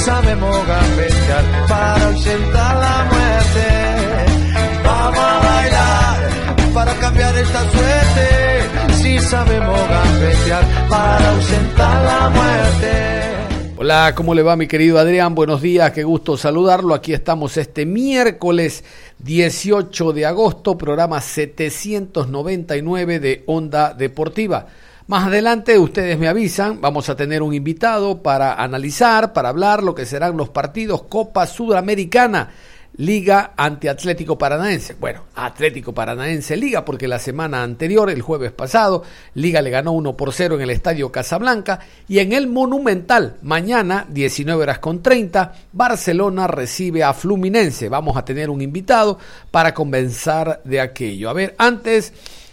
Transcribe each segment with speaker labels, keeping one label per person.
Speaker 1: Sabemos gambetear para ausentar la muerte. Vamos a bailar para cambiar esta suerte. Si sabemos gambetear para ausentar la muerte.
Speaker 2: Hola, ¿cómo le va mi querido Adrián? Buenos días, qué gusto saludarlo. Aquí estamos este miércoles 18 de agosto, programa 799 de Onda Deportiva. Más adelante ustedes me avisan, vamos a tener un invitado para analizar, para hablar lo que serán los partidos Copa Sudamericana. Liga ante Atlético Paranaense. Bueno, Atlético Paranaense Liga, porque la semana anterior, el jueves pasado, Liga le ganó 1 por 0 en el Estadio Casablanca y en el Monumental, mañana, 19 horas con 30, Barcelona recibe a Fluminense. Vamos a tener un invitado para convencer de aquello. A ver, antes,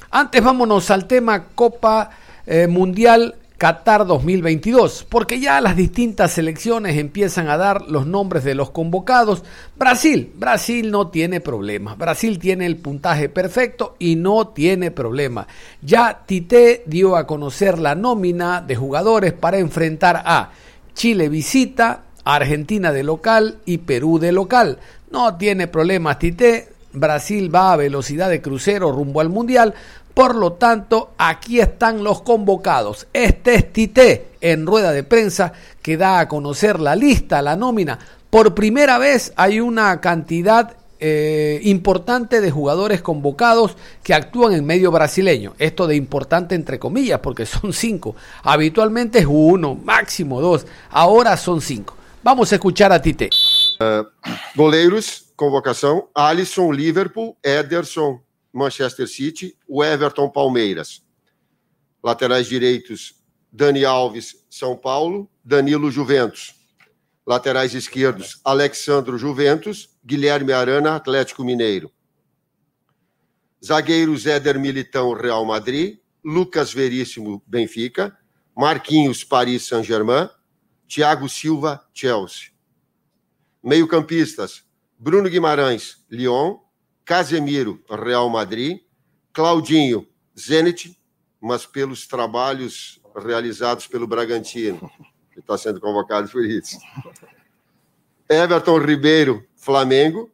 Speaker 2: antes vámonos al tema Copa eh, Mundial Qatar 2022, porque ya las distintas selecciones empiezan a dar los nombres de los convocados. Brasil, Brasil no tiene problema. Brasil tiene el puntaje perfecto y no tiene problema. Ya Tite dio a conocer la nómina de jugadores para enfrentar a Chile visita, Argentina de local y Perú de local. No tiene problema Tite. Brasil va a velocidad de crucero rumbo al Mundial por lo tanto, aquí están los convocados. Este es Tite en rueda de prensa que da a conocer la lista, la nómina. Por primera vez hay una cantidad eh, importante de jugadores convocados que actúan en medio brasileño. Esto de importante entre comillas, porque son cinco. Habitualmente es uno, máximo dos. Ahora son cinco. Vamos a escuchar a Tite.
Speaker 3: Uh, goleiros, convocação: Alisson, Liverpool, Ederson, Manchester City, o Everton Palmeiras. Laterais direitos, Dani Alves, São Paulo, Danilo Juventus. Laterais esquerdos, Alexandro Juventus, Guilherme Arana, Atlético Mineiro. Zagueiros Éder Militão, Real Madrid, Lucas Veríssimo, Benfica, Marquinhos, Paris Saint-Germain, Thiago Silva, Chelsea. Meio-campistas, Bruno Guimarães, Lyon, Casemiro, Real Madrid, Claudinho, Zenit, mas pelos trabalhos realizados pelo Bragantino. Ele está sendo convocado por isso. Everton Ribeiro, Flamengo.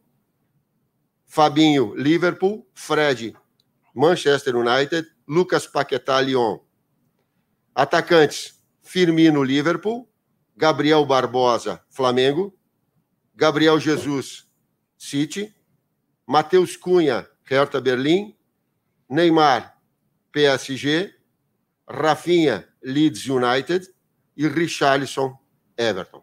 Speaker 3: Fabinho, Liverpool. Fred, Manchester United. Lucas Paquetá, Lyon. Atacantes: Firmino, Liverpool. Gabriel Barbosa, Flamengo. Gabriel Jesus, City. Matheus Cunha, Hertha Berlim, Neymar, PSG, Rafinha, Leeds United e Richarlison, Everton.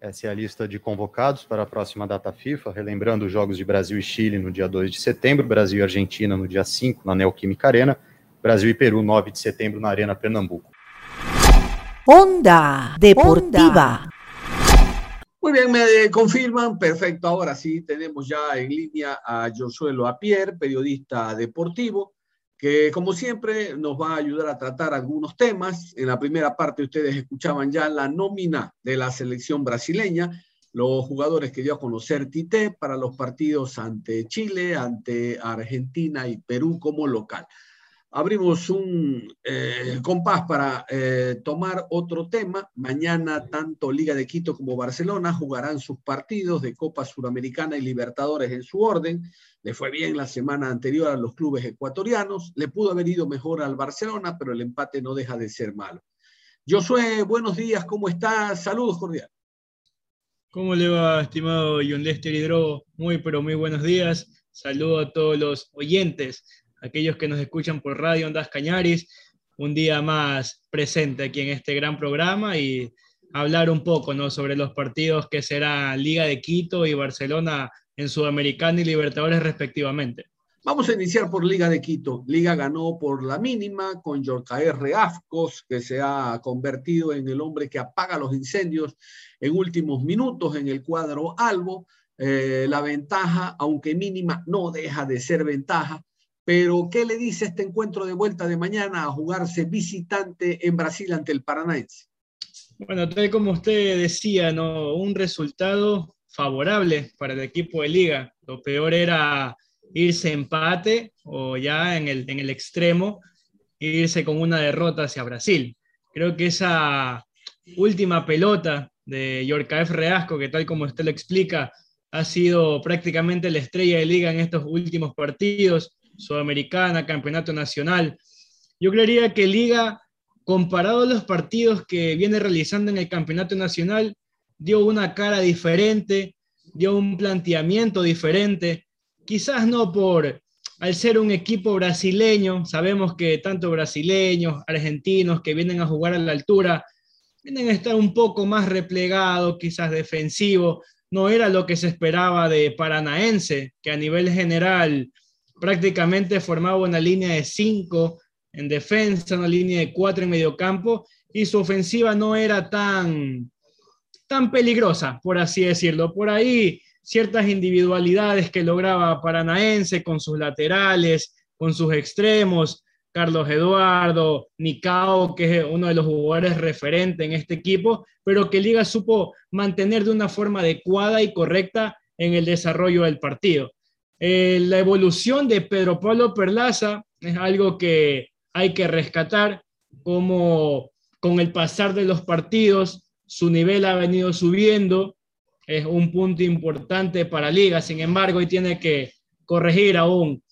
Speaker 4: Essa é a lista de convocados para a próxima data FIFA, relembrando os Jogos de Brasil e Chile no dia 2 de setembro, Brasil e Argentina no dia 5 na Neoquímica Arena, Brasil e Peru 9 de setembro na Arena Pernambuco.
Speaker 5: Onda Deportiva.
Speaker 2: Muy bien, me confirman. Perfecto. Ahora sí tenemos ya en línea a Josué Loapier, periodista deportivo, que como siempre nos va a ayudar a tratar algunos temas. En la primera parte ustedes escuchaban ya la nómina de la selección brasileña, los jugadores que dio a conocer Tite para los partidos ante Chile, ante Argentina y Perú como local abrimos un eh, compás para eh, tomar otro tema. Mañana tanto Liga de Quito como Barcelona jugarán sus partidos de Copa Suramericana y Libertadores en su orden. Le fue bien la semana anterior a los clubes ecuatorianos. Le pudo haber ido mejor al Barcelona, pero el empate no deja de ser malo. Josué, buenos días, ¿cómo estás? Saludos cordiales.
Speaker 6: ¿Cómo le va, estimado John Lester Hidro? Muy, pero muy buenos días. Saludo a todos los oyentes aquellos que nos escuchan por Radio Ondas Cañaris, un día más presente aquí en este gran programa y hablar un poco ¿no? sobre los partidos que será Liga de Quito y Barcelona en Sudamericana y Libertadores respectivamente.
Speaker 7: Vamos a iniciar por Liga de Quito. Liga ganó por la mínima con Yorcaer Reafcos, que se ha convertido en el hombre que apaga los incendios en últimos minutos en el cuadro Albo. Eh, la ventaja, aunque mínima, no deja de ser ventaja. Pero, ¿qué le dice este encuentro de vuelta de mañana a jugarse visitante en Brasil ante el Paranaense?
Speaker 6: Bueno, tal como usted decía, ¿no? un resultado favorable para el equipo de liga. Lo peor era irse empate o ya en el, en el extremo, irse con una derrota hacia Brasil. Creo que esa última pelota de Yorkaef Reasco, que tal como usted lo explica, ha sido prácticamente la estrella de liga en estos últimos partidos, Sudamericana, Campeonato Nacional. Yo creería que Liga, comparado a los partidos que viene realizando en el Campeonato Nacional, dio una cara diferente, dio un planteamiento diferente, quizás no por, al ser un equipo brasileño, sabemos que tanto brasileños, argentinos que vienen a jugar a la altura, vienen a estar un poco más replegados, quizás defensivo, no era lo que se esperaba de Paranaense, que a nivel general prácticamente formaba una línea de cinco en defensa, una línea de cuatro en medio campo, y su ofensiva no era tan, tan peligrosa, por así decirlo. Por ahí ciertas individualidades que lograba Paranaense con sus laterales, con sus extremos, Carlos Eduardo, Nicao, que es uno de los jugadores referentes en este equipo, pero que Liga supo mantener de una forma adecuada y correcta en el desarrollo del partido. Eh, la evolución de Pedro Pablo Perlaza es algo que hay que rescatar, como con el pasar de los partidos su nivel ha venido subiendo, es un punto importante para Liga, sin embargo, y tiene que corregir aún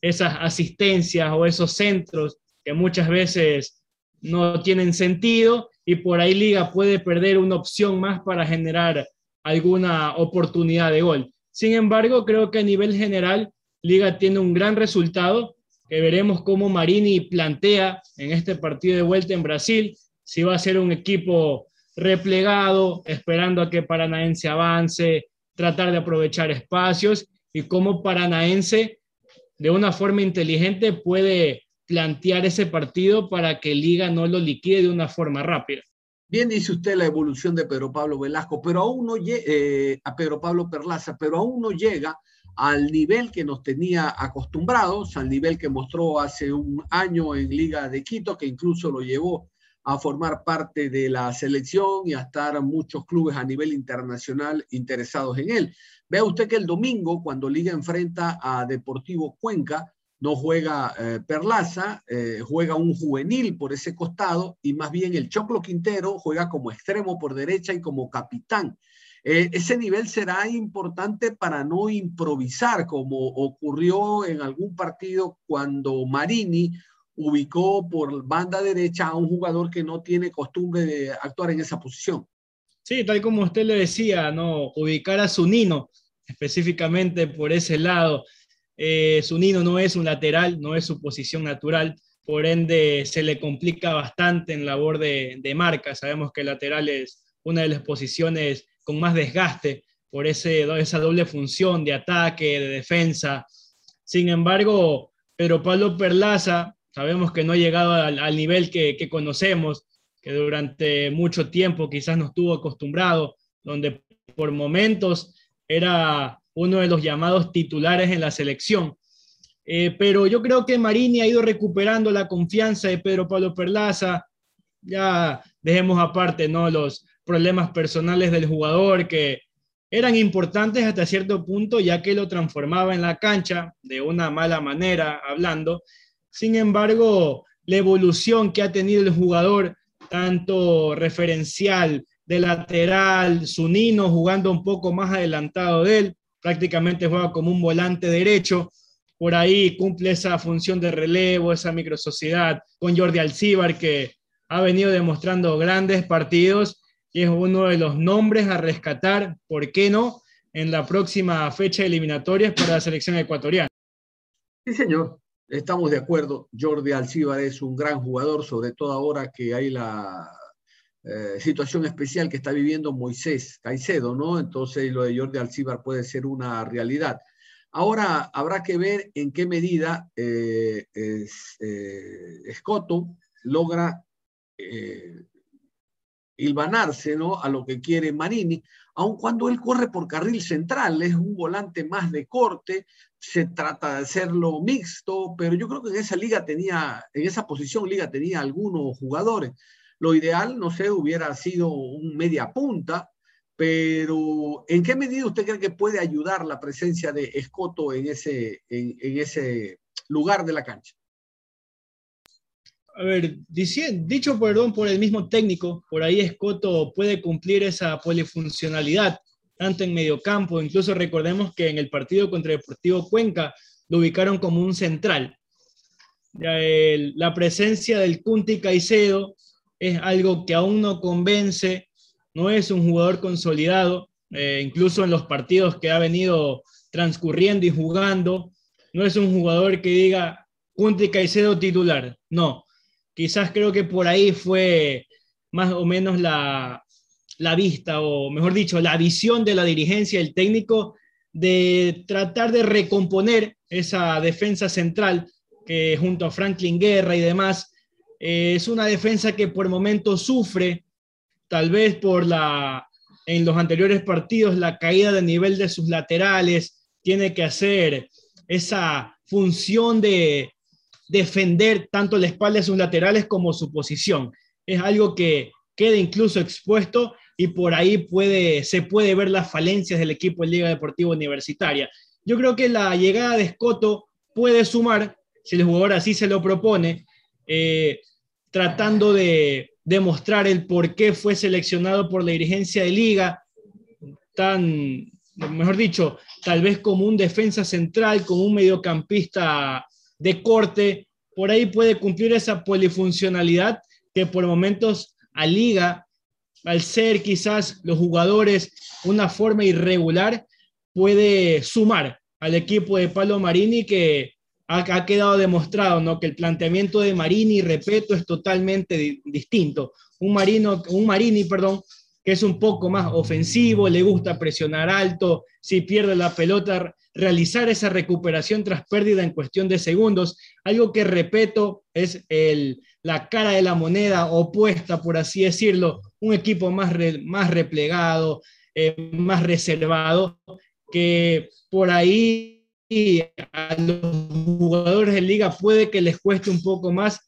Speaker 6: esas asistencias o esos centros que muchas veces no tienen sentido y por ahí Liga puede perder una opción más para generar alguna oportunidad de gol. Sin embargo, creo que a nivel general Liga tiene un gran resultado que veremos cómo Marini plantea en este partido de vuelta en Brasil, si va a ser un equipo replegado, esperando a que Paranaense avance, tratar de aprovechar espacios y cómo Paranaense de una forma inteligente puede plantear ese partido para que Liga no lo liquide de una forma rápida.
Speaker 7: Bien dice usted la evolución de Pedro Pablo Velasco, pero aún no eh, a Pedro Pablo Perlaza, pero aún no llega al nivel que nos tenía acostumbrados, al nivel que mostró hace un año en Liga de Quito, que incluso lo llevó a formar parte de la selección y a estar muchos clubes a nivel internacional interesados en él. Vea usted que el domingo, cuando Liga enfrenta a Deportivo Cuenca, no juega eh, Perlaza, eh, juega un juvenil por ese costado y más bien el Choclo Quintero juega como extremo por derecha y como capitán. Eh, ese nivel será importante para no improvisar como ocurrió en algún partido cuando Marini ubicó por banda derecha a un jugador que no tiene costumbre de actuar en esa posición.
Speaker 6: Sí, tal como usted le decía, ¿no? ubicar a Zunino específicamente por ese lado. Eh, Zunino no es un lateral, no es su posición natural, por ende se le complica bastante en labor de, marca. Sabemos que el lateral es una de las posiciones con más desgaste por ese, esa doble función de ataque, de defensa. Sin embargo, Pedro Pablo Perlaza Sabemos que no ha llegado al, nivel que, conocemos, que durante mucho tiempo quizás no estuvo acostumbrado, donde por momentos era uno de los llamados titulares en la selección. Eh, pero yo creo que Marini ha ido recuperando la confianza de Pedro Pablo Perlaza. Ya dejemos aparte ¿no? los problemas personales del jugador que eran importantes hasta cierto punto, ya que lo transformaba en la cancha de una mala manera, hablando, sin embargo, la evolución que ha tenido el jugador, tanto referencial de lateral, Zunino jugando un poco más adelantado de él, prácticamente juega como un volante derecho, por ahí cumple esa función de relevo, esa microsociedad con Jordi Alcíbar que ha venido demostrando grandes partidos y es uno de los nombres a rescatar, ¿por qué no?, en la próxima fecha eliminatoria para la selección ecuatoriana.
Speaker 7: Sí, señor. Estamos de acuerdo, Jordi Alcíbar es un gran jugador, sobre todo ahora que hay la, eh, situación especial que está viviendo Moisés Caicedo, ¿no? Entonces lo de Jordi Alcibar puede ser una realidad. Ahora habrá que ver en qué medida eh, Escoto logra hilvanarse ¿no? a lo que quiere Marini, aun cuando él corre por carril central, es un volante más de corte, se trata de hacerlo mixto, pero yo creo que en esa liga tenía, en esa posición liga tenía algunos jugadores. Lo ideal, no sé, hubiera sido un media punta, pero ¿en qué medida usted cree que puede ayudar la presencia de Escoto en ese, en ese lugar de la cancha?
Speaker 6: a ver, dicho perdón por el mismo técnico, por ahí Escoto puede cumplir esa polifuncionalidad, tanto en mediocampo, incluso recordemos que en el partido contra Deportivo Cuenca lo ubicaron como un central. la presencia del Cunti Caicedo es algo que aún no convence, no es un jugador consolidado, eh, incluso en los partidos que ha venido transcurriendo y jugando, no es un jugador que diga Cunti Caicedo titular, no, Quizás creo que por ahí fue más o menos la, vista, o mejor dicho, la visión de la dirigencia del técnico de tratar de recomponer esa defensa central que junto a Franklin Guerra y demás, eh, es una defensa que por momentos sufre, tal vez por la, en los anteriores partidos, la caída de nivel de sus laterales, tiene que hacer esa función de, defender tanto la espalda de sus laterales como su posición. Es algo que queda incluso expuesto y por ahí puede, se puede ver las falencias del equipo de Liga Deportiva Universitaria. Yo creo que la llegada de Escoto puede sumar, si el jugador así se lo propone, eh, tratando de demostrar el por qué fue seleccionado por la dirigencia de Liga, tan, mejor dicho, tal vez como un defensa central, como un mediocampista de corte, por ahí puede cumplir esa polifuncionalidad que por momentos a liga, al ser quizás los jugadores una forma irregular, puede sumar al equipo de Palo Marini que ha, quedado demostrado, ¿no? Que el planteamiento de Marini, repito, es totalmente distinto. Un, Marino, un Marini, perdón, que es un poco más ofensivo, le gusta presionar alto, si pierde la pelota, realizar esa recuperación tras pérdida en cuestión de segundos, algo que, repito, es la cara de la moneda opuesta, por así decirlo, un equipo más, más replegado, eh, más reservado, que por ahí a los jugadores de liga puede que les cueste un poco más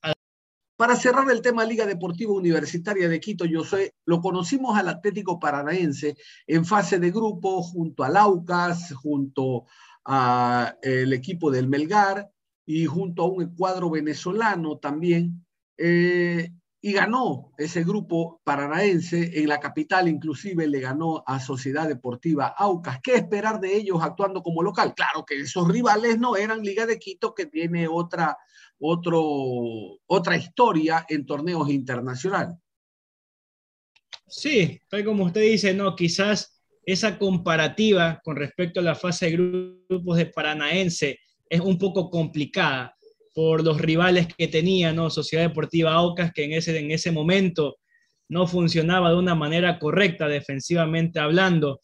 Speaker 7: para cerrar el tema Liga Deportiva Universitaria de Quito, yo sé, lo conocimos al Atlético Paranaense en fase de grupo junto al Aucas, junto al equipo del Melgar y junto a un cuadro venezolano también. Eh, y ganó ese grupo paranaense en la capital, inclusive le ganó a Sociedad Deportiva Aucas. ¿Qué esperar de ellos actuando como local? Claro que esos rivales no eran Liga de Quito, que tiene otra otro, otra historia en torneos internacionales.
Speaker 6: Sí, tal como usted dice, no, quizás esa comparativa con respecto a la fase de grupos de Paranaense es un poco complicada por los rivales que tenía, ¿no? Sociedad Deportiva Aucas, que en ese, en ese momento no funcionaba de una manera correcta defensivamente hablando.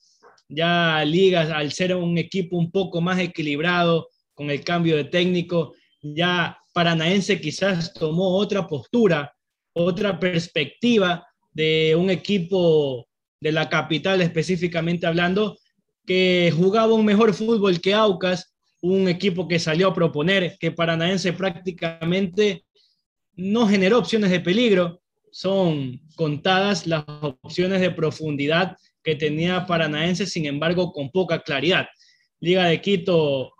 Speaker 6: Ya Ligas, al ser un equipo un poco más equilibrado con el cambio de técnico, ya Paranaense quizás tomó otra postura, otra perspectiva de un equipo de la capital específicamente hablando, que jugaba un mejor fútbol que Aucas, un equipo que salió a proponer, que Paranaense prácticamente no generó opciones de peligro, son contadas las opciones de profundidad que tenía Paranaense, sin embargo, con poca claridad. Liga de Quito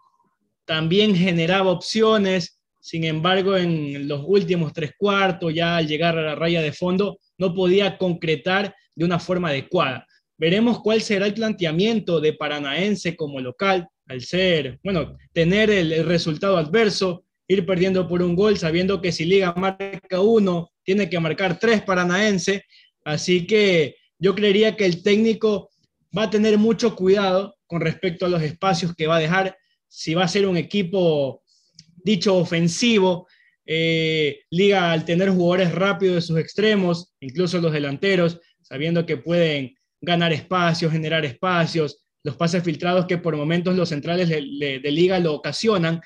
Speaker 6: también generaba opciones, sin embargo, en los últimos tres cuartos, ya al llegar a la raya de fondo, no podía concretar de una forma adecuada. Veremos cuál será el planteamiento de Paranaense como local, al ser, bueno, tener el, resultado adverso, ir perdiendo por un gol, sabiendo que si Liga marca uno, tiene que marcar tres Paranaense. Así que yo creería que el técnico va a tener mucho cuidado con respecto a los espacios que va a dejar. Si va a ser un equipo dicho ofensivo, Eh, Liga al tener jugadores rápidos de sus extremos, incluso los delanteros, sabiendo que pueden ganar espacios, generar espacios, los pases filtrados que por momentos los centrales de, Liga lo ocasionan.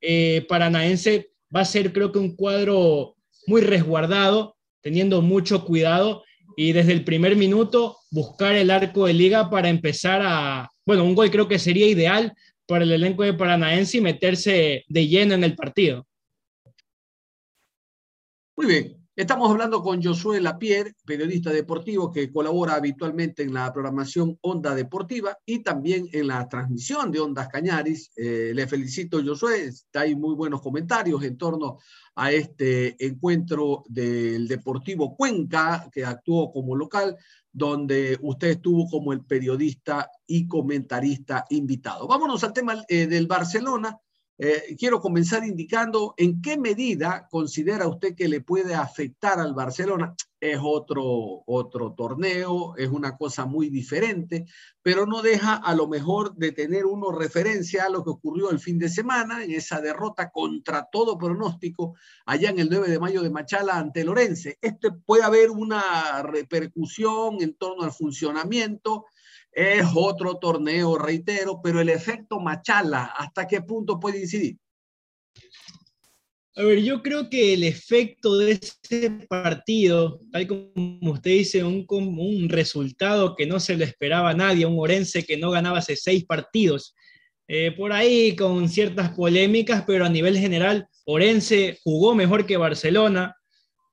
Speaker 6: Eh, Paranaense va a ser creo que un cuadro muy resguardado, teniendo mucho cuidado y desde el primer minuto buscar el arco de liga para empezar a, bueno, un gol creo que sería ideal para el elenco de Paranaense y meterse de lleno en el partido.
Speaker 7: Muy bien, Estamos hablando con Josué Lapierre, periodista deportivo que colabora habitualmente en la programación Onda Deportiva y también en la transmisión de Ondas Cañaris. Eh, le felicito, Josué. Hay muy buenos comentarios en torno a este encuentro del Deportivo Cuenca, que actuó como local, donde usted estuvo como el periodista y comentarista invitado. Vámonos al tema eh, del Barcelona eh, quiero comenzar indicando en qué medida considera usted que le puede afectar al Barcelona. Es otro, otro torneo, es una cosa muy diferente, pero no deja a lo mejor de tener uno referencia a lo que ocurrió el fin de semana en esa derrota contra todo pronóstico allá en el 9 de mayo de Machala ante Lorense. Este puede haber una repercusión en torno al funcionamiento es otro torneo, reitero, pero el efecto Machala, ¿hasta qué punto puede incidir?
Speaker 6: A ver, yo creo que el efecto de ese partido, tal como usted dice, un, un resultado que no se le esperaba a nadie, un Orense que no ganaba hace seis partidos, eh, por ahí con ciertas polémicas, pero a nivel general, Orense jugó mejor que Barcelona.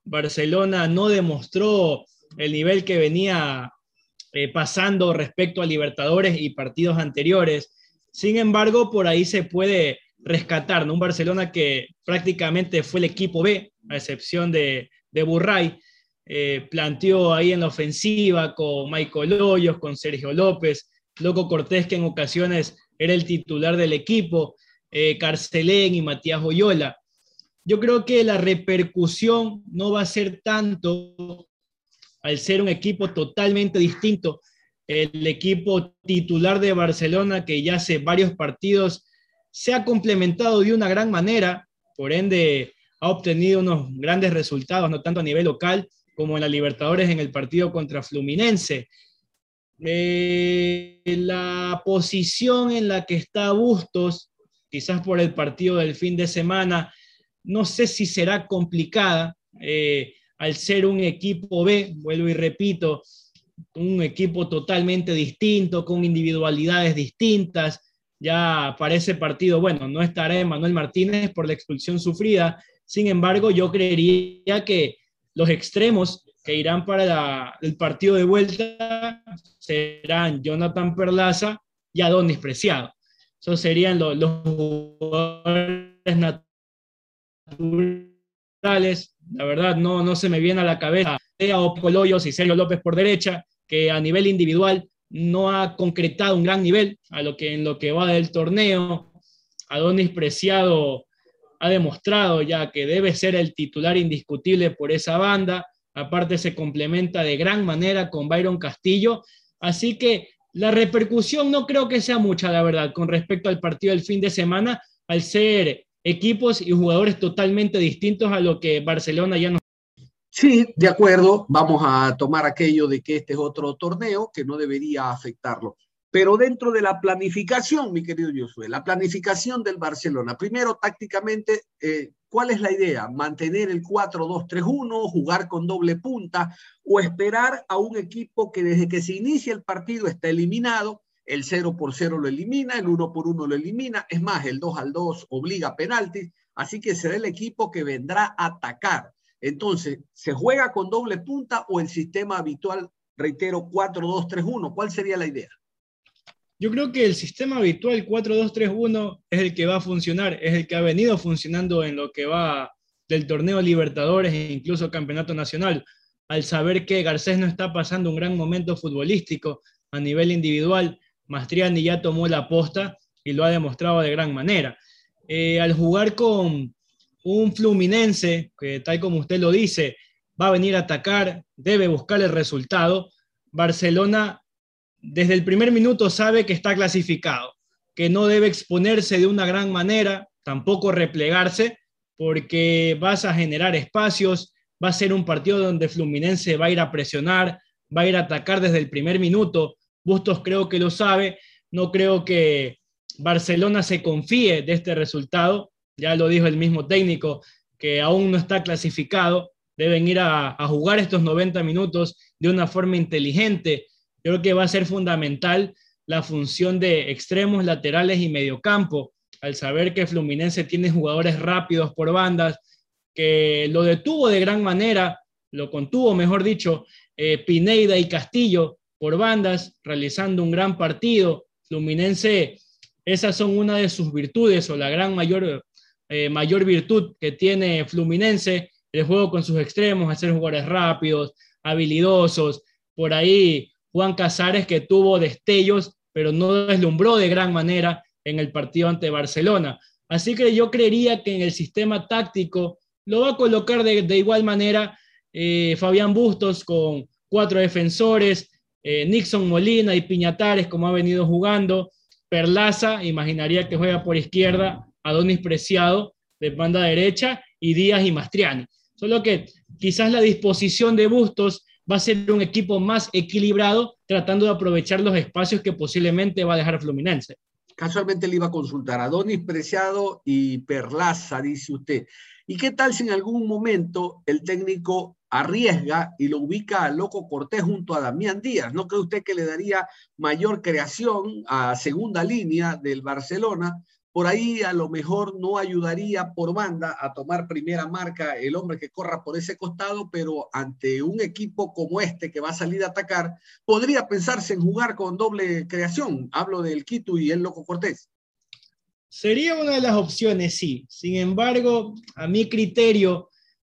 Speaker 6: Barcelona no demostró el nivel que venía eh, pasando respecto a Libertadores y partidos anteriores. Sin embargo, por ahí se puede rescatar, ¿no? Un Barcelona que prácticamente fue el equipo B, a excepción de, de Burray. Eh, planteó ahí en la ofensiva con Michael Hoyos, con Sergio López, Loco Cortés, que en ocasiones era el titular del equipo, eh, Carcelén y Matías Oyola. Yo creo que la repercusión no va a ser tanto al ser un equipo totalmente distinto. El equipo titular de Barcelona, que ya hace varios partidos se ha complementado de una gran manera, por ende ha obtenido unos grandes resultados, no tanto a nivel local como en la Libertadores en el partido contra Fluminense. Eh, la posición en la que está Bustos, quizás por el partido del fin de semana, no sé si será complicada. Eh, al ser un equipo B, vuelvo y repito, un equipo totalmente distinto, con individualidades distintas. Ya para ese partido, bueno, no estará Manuel Martínez por la expulsión sufrida. Sin embargo, yo creería que los extremos que irán para el partido de vuelta serán Jonathan Perlaza y Adonis Preciado. Esos serían los, los jugadores naturales la verdad no, no se me viene a la cabeza Leo Coloyos y Sergio López por derecha, que a nivel individual no ha concretado un gran nivel a lo que en lo que va del torneo. Adonis Preciado ha demostrado ya que debe ser el titular indiscutible por esa banda. Aparte se complementa de gran manera con Byron Castillo. Así que la repercusión no creo que sea mucha, la verdad, con respecto al partido del fin de semana, al ser equipos y jugadores totalmente distintos a lo que Barcelona ya no.
Speaker 7: Sí, de acuerdo, vamos a tomar aquello de que este es otro torneo que no debería afectarlo. Pero dentro de la planificación, mi querido Josué, la planificación del Barcelona, primero tácticamente, eh, ¿cuál es la idea? ¿Mantener el 4-2-3-1, jugar con doble punta o esperar a un equipo que desde que se inicia el partido está eliminado el 0 por 0 lo elimina, el 1 por 1 lo elimina, es más, el 2 al 2 obliga a penaltis, así que será el equipo que vendrá a atacar. Entonces, ¿se juega con doble punta o el sistema habitual, reitero, 4-2-3-1? ¿Cuál sería la idea?
Speaker 6: Yo creo que el sistema habitual 4-2-3-1 es el que va a funcionar, es el que ha venido funcionando en lo que va del torneo Libertadores e incluso Campeonato Nacional. Al saber que Garcés no está pasando un gran momento futbolístico a nivel individual, Mastriani ya tomó la posta y lo ha demostrado de gran manera. Eh, al jugar con un Fluminense, que tal como usted lo dice, va a venir a atacar, debe buscar el resultado, Barcelona desde el primer minuto sabe que está clasificado, que no debe exponerse de una gran manera, tampoco replegarse, porque vas a generar espacios, va a ser un partido donde Fluminense va a ir a presionar, va a ir a atacar desde el primer minuto. Bustos creo que lo sabe, no creo que Barcelona se confíe de este resultado, ya lo dijo el mismo técnico, que aún no está clasificado, deben ir a, jugar estos 90 minutos de una forma inteligente. Yo creo que va a ser fundamental la función de extremos, laterales y mediocampo, al saber que Fluminense tiene jugadores rápidos por bandas, que lo detuvo de gran manera, lo contuvo, mejor dicho, eh, Pineida y Castillo por bandas, realizando un gran partido. Fluminense, esas son una de sus virtudes o la gran mayor, eh, mayor virtud que tiene Fluminense, el juego con sus extremos, hacer jugadores rápidos, habilidosos. Por ahí Juan Casares que tuvo destellos, pero no deslumbró de gran manera en el partido ante Barcelona. Así que yo creería que en el sistema táctico lo va a colocar de, igual manera eh, Fabián Bustos con cuatro defensores, eh, Nixon Molina y Piñatares como ha venido jugando, Perlaza, imaginaría que juega por izquierda, Adonis Preciado de banda derecha y Díaz y Mastriani. Solo que quizás la disposición de Bustos va a ser un equipo más equilibrado, tratando de aprovechar los espacios que posiblemente va a dejar Fluminense.
Speaker 7: Casualmente le iba a consultar a Donis Preciado y Perlaza, dice usted. ¿Y qué tal si en algún momento el técnico arriesga y lo ubica a Loco Cortés junto a Damián Díaz? ¿No cree usted que le daría mayor creación a segunda línea del Barcelona? Por ahí a lo mejor no ayudaría por banda a tomar primera marca el hombre que corra por ese costado, pero ante un equipo como este que va a salir a atacar, podría pensarse en jugar con doble creación. Hablo del Quito y el Loco Cortés.
Speaker 6: Sería una de las opciones, sí. Sin embargo, a mi criterio,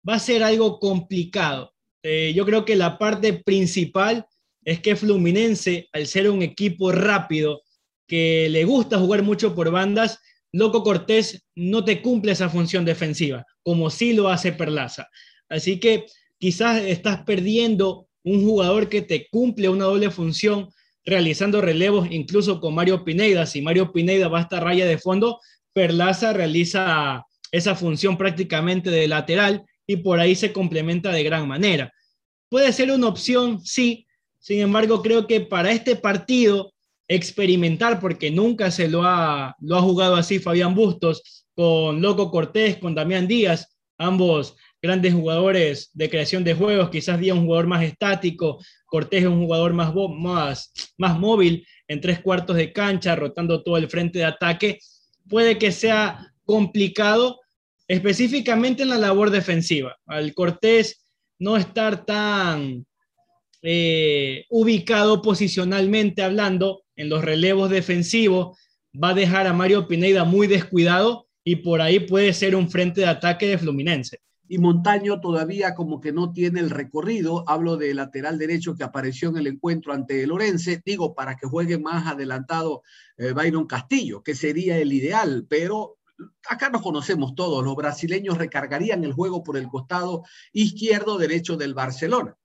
Speaker 6: va a ser algo complicado. Eh, yo creo que la parte principal es que Fluminense, al ser un equipo rápido, que le gusta jugar mucho por bandas, Loco Cortés no te cumple esa función defensiva, como sí lo hace Perlaza. Así que quizás estás perdiendo un jugador que te cumple una doble función realizando relevos incluso con Mario Pineda. Si Mario Pineda va a estar raya de fondo, Perlaza realiza esa función prácticamente de lateral y por ahí se complementa de gran manera. Puede ser una opción, sí. Sin embargo, creo que para este partido experimentar, porque nunca se lo ha, lo ha jugado así Fabián Bustos, con Loco Cortés, con Damián Díaz, ambos grandes jugadores de creación de juegos, quizás Díaz un jugador más estático, Cortés un jugador más, más, más móvil en tres cuartos de cancha, rotando todo el frente de ataque, puede que sea complicado específicamente en la labor defensiva. Al Cortés no estar tan eh, ubicado posicionalmente hablando en los relevos defensivos, va a dejar a Mario Pineda muy descuidado y por ahí puede ser un frente de ataque de Fluminense.
Speaker 7: Y Montaño todavía como que no tiene el recorrido, hablo de lateral derecho que apareció en el encuentro ante el Orense, digo, para que juegue más adelantado eh, Byron Castillo, que sería el ideal, pero acá nos conocemos todos, los brasileños recargarían el juego por el costado izquierdo derecho del Barcelona.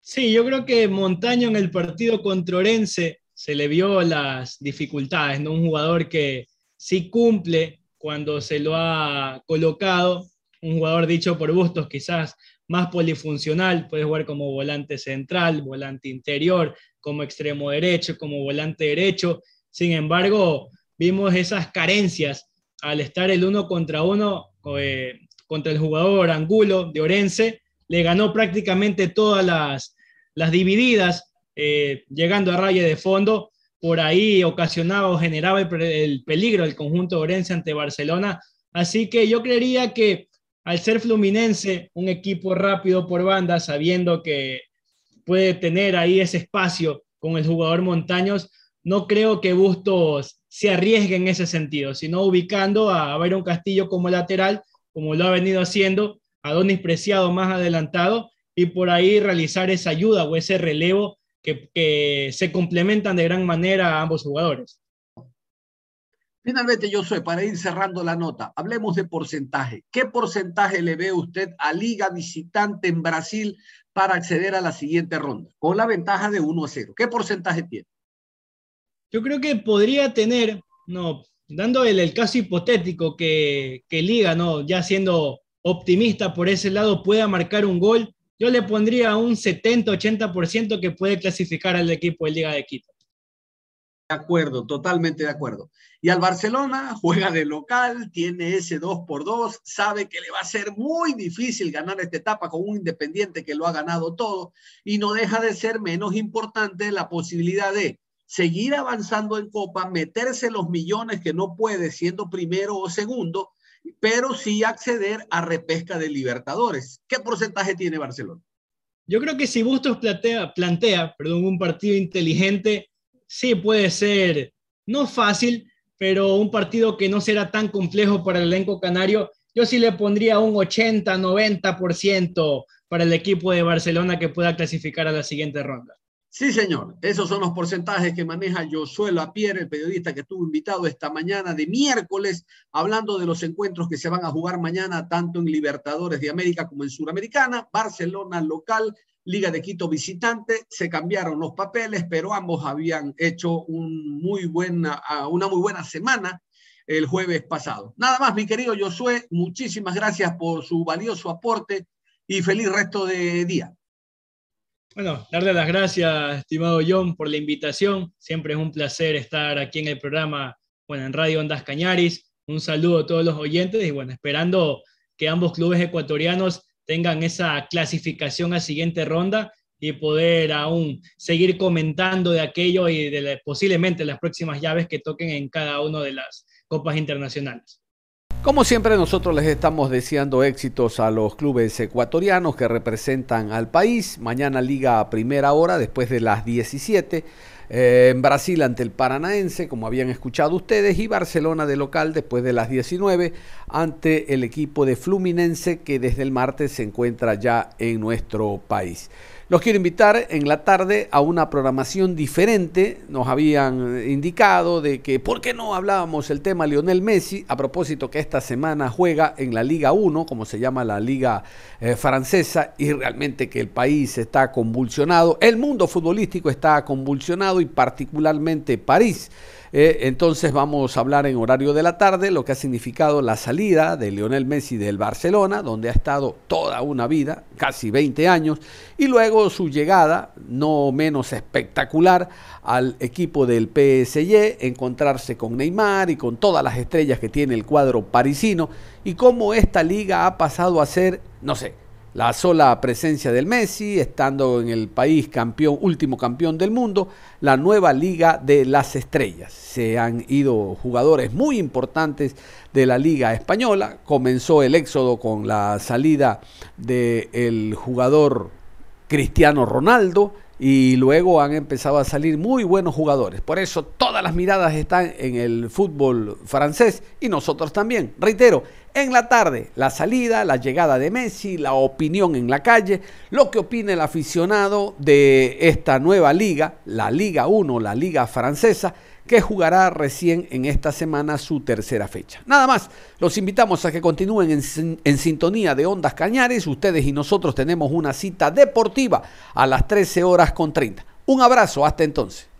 Speaker 6: Sí, yo creo que Montaño en el partido contra Orense se le vio las dificultades, ¿no? Un jugador que sí cumple cuando se lo ha colocado, un jugador dicho por Bustos quizás más polifuncional, puede jugar como volante central, volante interior, como extremo derecho, como volante derecho. Sin embargo, vimos esas carencias al estar el uno contra uno eh, contra el jugador Angulo de Orense, le ganó prácticamente todas las, las divididas, eh, llegando a raya de fondo, por ahí ocasionaba o generaba el, peligro el conjunto Orense ante Barcelona. Así que yo creería que al ser Fluminense, un equipo rápido por banda, sabiendo que puede tener ahí ese espacio con el jugador Montaños, no creo que Bustos se arriesgue en ese sentido, sino ubicando a, un Castillo como lateral, como lo ha venido haciendo, a Donis Preciado más adelantado, y por ahí realizar esa ayuda o ese relevo que, se complementan de gran manera a ambos jugadores.
Speaker 7: Finalmente, yo soy para ir cerrando la nota, hablemos de porcentaje. ¿Qué porcentaje le ve usted a Liga Visitante en Brasil para acceder a la siguiente ronda? Con la ventaja de 1 a 0. ¿Qué porcentaje tiene?
Speaker 6: Yo creo que podría tener, no, dando el, caso hipotético que, que Liga, ¿no? ya siendo optimista por ese lado, pueda marcar un gol, yo le pondría un 70-80% que puede clasificar al equipo de Liga de Quito.
Speaker 7: De acuerdo, totalmente de acuerdo. Y al Barcelona juega de local, tiene ese 2 por 2 sabe que le va a ser muy difícil ganar esta etapa con un Independiente que lo ha ganado todo y no deja de ser menos importante la posibilidad de seguir avanzando en Copa, meterse los millones que no puede siendo primero o segundo, pero sí acceder a repesca de Libertadores. ¿Qué porcentaje tiene Barcelona?
Speaker 6: Yo creo que si Bustos plantea, plantea perdón, un partido inteligente, sí puede ser, no fácil, pero un partido que no será tan complejo para el elenco canario. Yo sí le pondría un 80-90% para el equipo de Barcelona que pueda clasificar a la siguiente ronda.
Speaker 7: Sí, señor. Esos son los porcentajes que maneja Josué Lapierre, el periodista que estuvo invitado esta mañana de miércoles, hablando de los encuentros que se van a jugar mañana, tanto en Libertadores de América como en Suramericana. Barcelona local, Liga de Quito visitante. Se cambiaron los papeles, pero ambos habían hecho ah, una muy buena semana el jueves pasado. Nada más, mi querido Josué, muchísimas gracias por su valioso aporte y feliz resto de día.
Speaker 6: Bueno, darle las gracias, estimado John, por la invitación. Siempre es un placer estar aquí en el programa, bueno, en Radio Ondas Cañaris. Un saludo a todos los oyentes y bueno, esperando que ambos clubes ecuatorianos tengan esa clasificación a siguiente ronda y poder aún seguir comentando de aquello y de posiblemente las próximas llaves que toquen en cada una de las copas internacionales.
Speaker 2: Como siempre nosotros les estamos deseando éxitos a los clubes ecuatorianos que representan al país. Mañana Liga a primera hora después de las 17. Eh, en Brasil ante el Paranaense, como habían escuchado ustedes, y Barcelona de local después de las 19 ante el equipo de Fluminense que desde el martes se encuentra ya en nuestro país. Los quiero invitar en la tarde a una programación diferente. Nos habían indicado de que, ¿por qué no hablábamos el tema Lionel Messi? A propósito que esta semana juega en la Liga 1, como se llama la Liga eh, Francesa, y realmente que el país está convulsionado. El mundo futbolístico está convulsionado y particularmente París. Eh, entonces vamos a hablar en horario de la tarde lo que ha significado la salida de Lionel Messi del Barcelona, donde ha estado toda una vida, casi 20 años, y luego su llegada, no menos espectacular, al equipo del PSG, encontrarse con Neymar y con todas las estrellas que tiene el cuadro parisino, y cómo esta liga ha pasado a ser, no sé, la sola presencia del Messi, estando en el país campeón, último campeón del mundo, la nueva Liga de las Estrellas. Se han ido jugadores muy importantes de la Liga Española. Comenzó el éxodo con la salida del jugador Cristiano Ronaldo y luego han empezado a salir muy buenos jugadores. Por eso todas las miradas están en el fútbol francés y nosotros también. Reitero, en la tarde, la salida, la llegada de Messi, la opinión en la calle, lo que opina el aficionado de esta nueva liga, la Liga 1, la Liga Francesa, que jugará recién en esta semana su tercera fecha. Nada más, los invitamos a que continúen en, sintonía de Ondas Cañares. Ustedes y nosotros tenemos una cita deportiva a las 13 horas con 30. Un abrazo, hasta entonces.